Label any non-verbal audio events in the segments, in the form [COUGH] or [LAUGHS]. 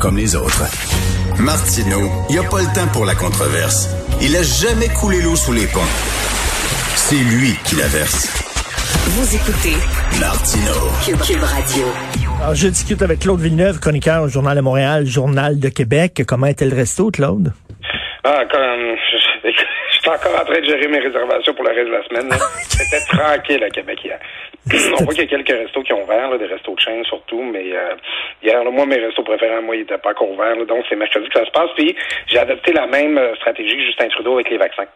Comme les autres. Martineau, il n'y a pas le temps pour la controverse. Il a jamais coulé l'eau sous les ponts. C'est lui qui la verse. Vous écoutez Martineau. Cube, Cube Radio. Alors, je discute avec Claude Villeneuve, chroniqueur au Journal de Montréal, Journal de Québec. Comment était le resto, Claude? Ah, comme, je, je suis encore en train de gérer mes réservations pour le reste de la semaine. [LAUGHS] C'était tranquille à Québec hier. On voit qu'il y a quelques restos qui ont ouvert, là, des restos de chaîne surtout, mais euh, hier, là, moi, mes restos préférés, moi, ils n'étaient pas encore ouverts. là. donc, c'est mercredi que ça se passe. Puis, j'ai adopté la même euh, stratégie que Justin Trudeau avec les vaccins.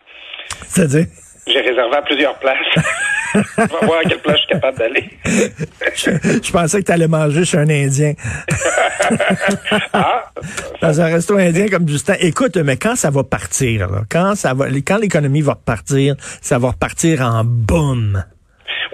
C'est-à-dire? J'ai réservé à plusieurs places. [LAUGHS] On va voir à quelle place je suis capable d'aller. Je, je pensais que tu allais manger chez un Indien. [LAUGHS] ah, Dans un resto indien comme Justin. Écoute, mais quand ça va partir, là, quand ça va, quand l'économie va repartir, ça va repartir en boum.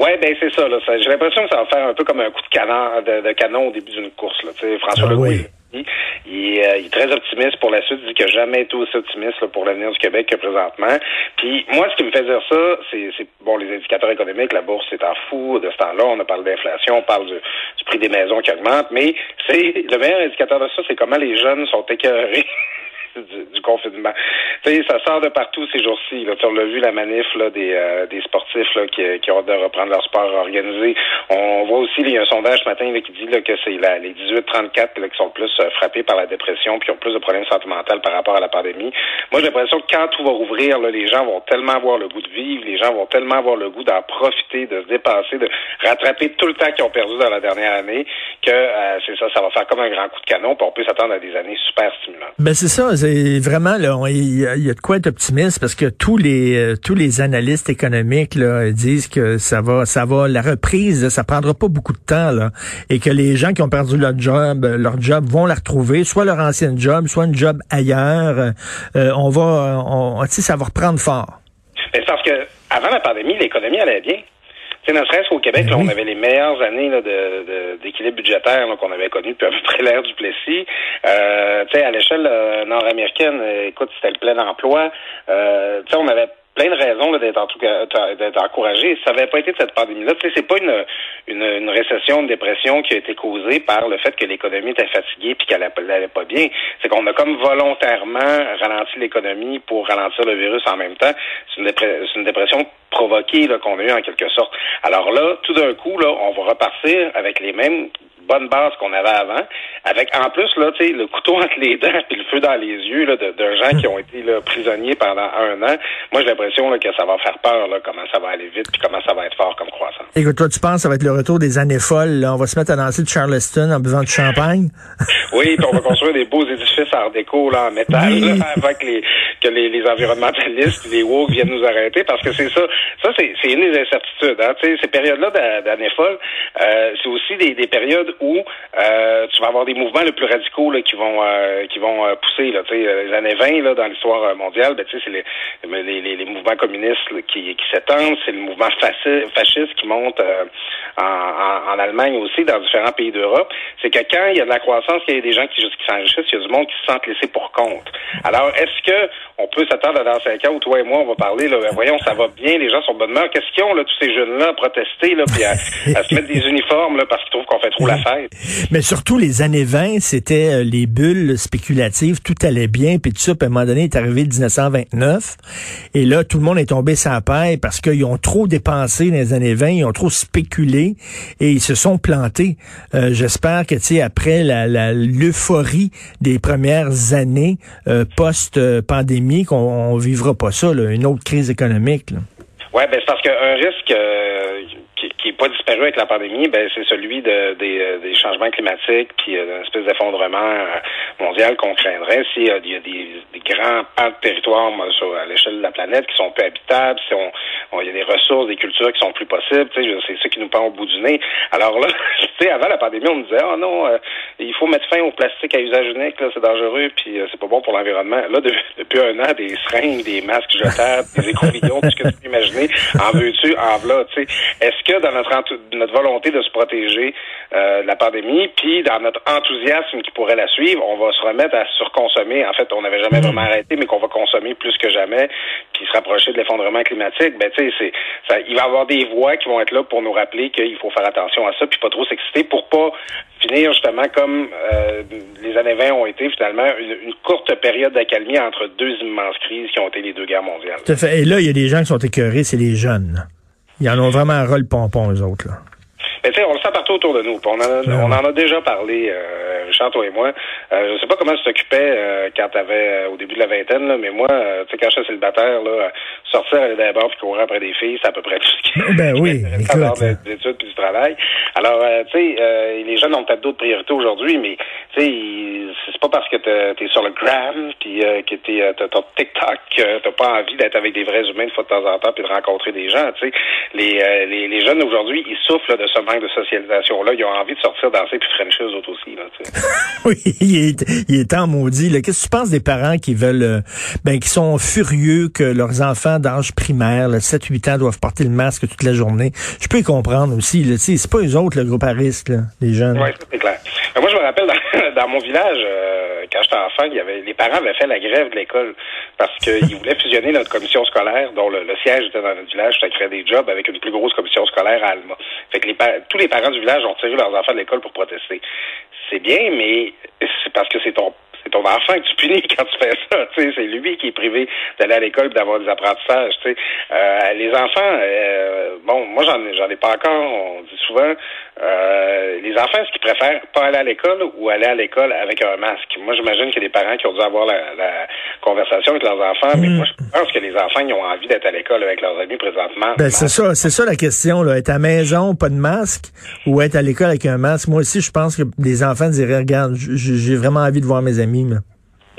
Ouais, ben c'est ça. Là. Ça- J'ai l'impression que ça va faire un peu comme un coup de canon, de, de canon au début d'une course. Là. François Ah Legault, oui. il, il, est, euh, il est très optimiste pour la suite. Il dit qu'il n'a jamais été aussi optimiste là, pour l'avenir du Québec que présentement. Puis moi, ce qui me fait dire ça, c'est c'est- bon les indicateurs économiques. La bourse est en fou de ce temps-là. On a parlé d'inflation, on parle du, du prix des maisons qui augmente. Mais c'est le meilleur indicateur de ça, c'est comment les jeunes sont écœurés. [LAUGHS] Du, du confinement. Sais, ça sort de partout ces jours-ci. On l'a vu la manif là, des, euh, des sportifs là, qui, qui ont hâte de reprendre leur sport organisé. On voit aussi, il y a un sondage ce matin là, qui dit là, que c'est les 18-34 là, qui sont plus euh, frappés par la dépression puis ont plus de problèmes sentimentaux par rapport à la pandémie. Moi, j'ai l'impression que quand tout va rouvrir, là, les gens vont tellement avoir le goût de vivre, les gens vont tellement avoir le goût d'en profiter, de se dépasser, de rattraper tout le temps qu'ils ont perdu dans la dernière année, que euh, c'est ça, ça va faire comme un grand coup de canon, puis on peut s'attendre à des années super stimulantes. Ben c'est ça, c'est vraiment là, on- il y a de quoi être optimiste parce que tous les euh, tous les analystes économiques là disent que ça va ça va la reprise, ça prendra pas beaucoup de temps là et que les gens qui ont perdu leur job, euh, leur job vont la retrouver, soit leur ancien job, soit un job ailleurs. Euh, on va on, ça va reprendre fort. Mais parce que avant la pandémie, l'économie allait bien. Tu sais, ne serait-ce qu'au Québec, là, on avait les meilleures années là, de, de- d'équilibre budgétaire là, qu'on avait connu depuis à peu près l'ère du Plessis. Euh, tu sais, à l'échelle euh, nord-américaine, euh, écoute, c'était le plein emploi. Euh, tu sais, on avait plein de raisons d'être, encouragé. Ça n'avait pas été de cette pandémie-là. Tu sais, c'est pas une, une, une récession, une dépression qui a été causée par le fait que l'économie était fatiguée puis qu'elle allait pas bien. C'est qu'on a comme volontairement ralenti l'économie pour ralentir le virus en même temps. C'est une, une dépression provoquée qu'on a eue en quelque sorte. Alors là, tout d'un coup, là, on va repartir avec les mêmes bonnes bases qu'on avait avant, avec en plus là, le couteau [LAUGHS] entre les dents puis le feu dans les yeux là, de, de gens qui ont été là, prisonniers pendant un an. Moi, j'ai l'impression que ça va faire peur, là, comment ça va aller vite puis comment ça va être fort comme croissance. Écoute, toi tu penses que ça va être le retour des années folles, là? on va se mettre à danser de Charleston en buvant du champagne? [LAUGHS] Oui, puis on va construire des beaux édifices art déco là, en métal Oui. là, [LAUGHS] avant que les que les, les environnementalistes, les woke viennent nous arrêter parce que c'est ça. Ça, c'est une des incertitudes. Hein. Ces périodes-là d'a- d'années folles, euh, c'est aussi des, des périodes où euh, tu vas avoir des mouvements les plus radicaux là, qui vont euh, qui vont euh, pousser. Là, les années 20 là, dans l'histoire mondiale, ben, c'est les, les, les, mouvements communistes qui, qui s'étendent, c'est le mouvement fasci- fasciste qui monte en, en, Allemagne aussi, dans différents pays d'Europe. C'est que quand il y a de la croissance, qu'il y a des gens qui, qui s'enrichissent, il y a du monde qui se sentent laissés pour compte. Alors, est-ce que on peut s'attendre dans cinq ans où toi et moi on va parler, là, ben, voyons, ça va bien, les gens sont de bonne humeur. Qu'est-ce qu'ils ont, là, tous ces jeunes-là, à protester, là, puis à, à se mettre des uniformes, là, parce qu'ils trouvent qu'on fait trop la fête? Mais surtout, les années 20, c'était euh, les bulles spéculatives, tout allait bien, puis tout ça, puis à un moment donné, est arrivé le 1929, et là, tout le monde est tombé sans paille parce qu'ils ont trop dépensé dans les années 20, ils ont trop spéculé, et ils se sont plantés. Euh, J'espère que, tu sais, après la la- l'euphorie des premières années euh, post-pandémie, qu'on on vivra pas ça, là, une autre crise économique. Là. Ouais, ben c'est parce qu'un risque euh, qui, qui est pas disparu avec la pandémie, ben c'est celui de, des, euh, des changements climatiques, puis euh, d'une espèce d'effondrement euh, mondiale qu'on craindrait s'il y a des, des, grands pans de territoire sur, à l'échelle de la planète qui sont peu habitables, si on, y a des ressources, des cultures qui sont plus possibles, c'est ça qui nous pend au bout du nez. Alors là, [LAUGHS] tu sais, avant la pandémie, on me disait, oh non, euh, il faut mettre fin au plastique à usage unique, c'est dangereux, puis c'est pas bon pour l'environnement. Là, depuis un an, des seringues, des masques jetables, des écouvillons, tout ce que tu peux imaginer, en veux-tu, en voilà, tu sais. Est-ce que dans notre, notre volonté de se protéger euh, de la pandémie, puis dans notre enthousiasme qui pourrait la suivre, on va se remettre à surconsommer. En fait, on n'avait jamais vraiment arrêté, mais qu'on va consommer plus que jamais, puis se rapprocher de l'effondrement climatique. Ben, tu sais, il va y avoir des voix qui vont être là pour nous rappeler qu'il faut faire attention à ça, puis pas trop s'exciter pour pas finir justement comme euh, les années 20 ont été finalement une, courte période d'accalmie entre deux immenses crises qui ont été les deux guerres mondiales. Tout à fait. Et là, il y a des gens qui sont écœurés, c'est les jeunes. Ils en ont vraiment un rôle pompon, les autres. Là. Mais tu sais, on le sent partout autour de nous. On en a, on en a déjà parlé, euh, Richard, toi et moi. Euh, je sais pas comment tu t'occupais euh, quand tu avais, euh, au début de la vingtaine, là, mais moi, tu sais, quand j'étais célibataire, là, sortir, aller les bars puis courir après des filles, c'est à peu près tout ce qui ben [LAUGHS] oui, écoute. des études puis du travail. Alors, tu sais, les jeunes ont peut-être d'autres priorités aujourd'hui, mais tu sais, pas parce que tu es sur le gram puis que tu as ton TikTok que t'as pas envie d'être avec des vrais humains de fois de temps en temps puis de rencontrer des gens. Tu sais, les, les, les jeunes aujourd'hui, ils souffrent de ce de socialisation-là, ils ont envie de sortir danser puis frencher eux autres aussi. Là, [LAUGHS] oui, il est, il est temps maudit. Qu'est-ce que tu penses des parents qui veulent, euh, ben, qui sont furieux que leurs enfants d'âge primaire, 7-8 ans, doivent porter le masque toute la journée? Je peux y comprendre aussi. C'est pas eux autres, le groupe à risque, là, les jeunes. Oui, c'est clair. Moi, je me rappelle, [LAUGHS] dans, mon village, euh, quand j'étais enfant, il y avait, les parents avaient fait la grève de l'école parce qu'ils [LAUGHS] voulaient fusionner notre commission scolaire, dont le, siège était dans notre village, ça créait des jobs avec une plus grosse commission scolaire à Alma. Fait que les, tous les parents du village ont tiré leurs enfants de l'école pour protester. C'est bien, mais c'est parce que c'est ton ton enfant que tu punis [LAUGHS] quand tu fais ça. C'est lui qui est privé d'aller à l'école et d'avoir des apprentissages. Euh, les enfants, euh, bon, moi j'en j'en ai pas encore. On dit souvent, euh, les enfants, est-ce qu'ils préfèrent pas aller à l'école ou aller à l'école avec un masque? Moi, j'imagine qu'il y a des parents qui ont dû avoir la, conversation avec leurs enfants, mais mm. moi, je pense que les enfants, ils ont envie d'être à l'école avec leurs amis présentement. Ben, c'est ça, c'est ça la question, là. Être à la maison, pas de masque, ou être à l'école avec un masque. Moi aussi, je pense que les enfants diraient, regarde, j'ai vraiment envie de voir mes amis, mais...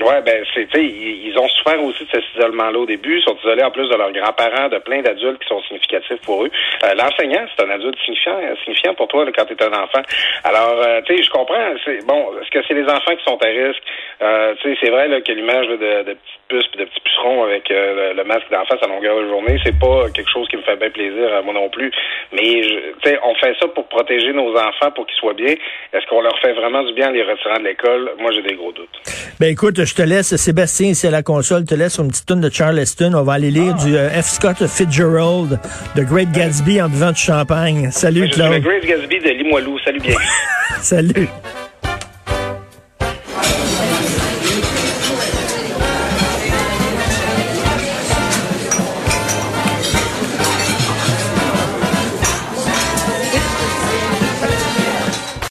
Ouais, ben c'est, ils, ont souffert aussi de cet isolement-là au début. Ils sont isolés en plus de leurs grands-parents, de plein d'adultes qui sont significatifs pour eux. Euh, l'enseignant, c'est un adulte signifiant, signifiant pour toi quand tu es un enfant. Alors, euh, tu sais, je comprends. Bon. Est-ce que c'est les enfants qui sont à risque? Euh, Tu sais, c'est vrai que l'image de, de petites puces et de petits pucerons avec le, masque d'en face à longueur de journée, c'est pas quelque chose qui me fait bien plaisir à moi non plus. Mais tu sais, on fait ça pour protéger nos enfants, pour qu'ils soient bien. Est-ce qu'on leur fait vraiment du bien en les retirant de l'école? Moi, j'ai des gros doutes. Ben écoute, te laisse, Sébastien, c'est la console, te laisse une petite tonne de Charleston. On va aller lire du euh, F. Scott Fitzgerald, The Great Gatsby en buvant du champagne. Salut, Claude. Le Great Gatsby de Limoilou. Salut bien. [LAUGHS] Salut.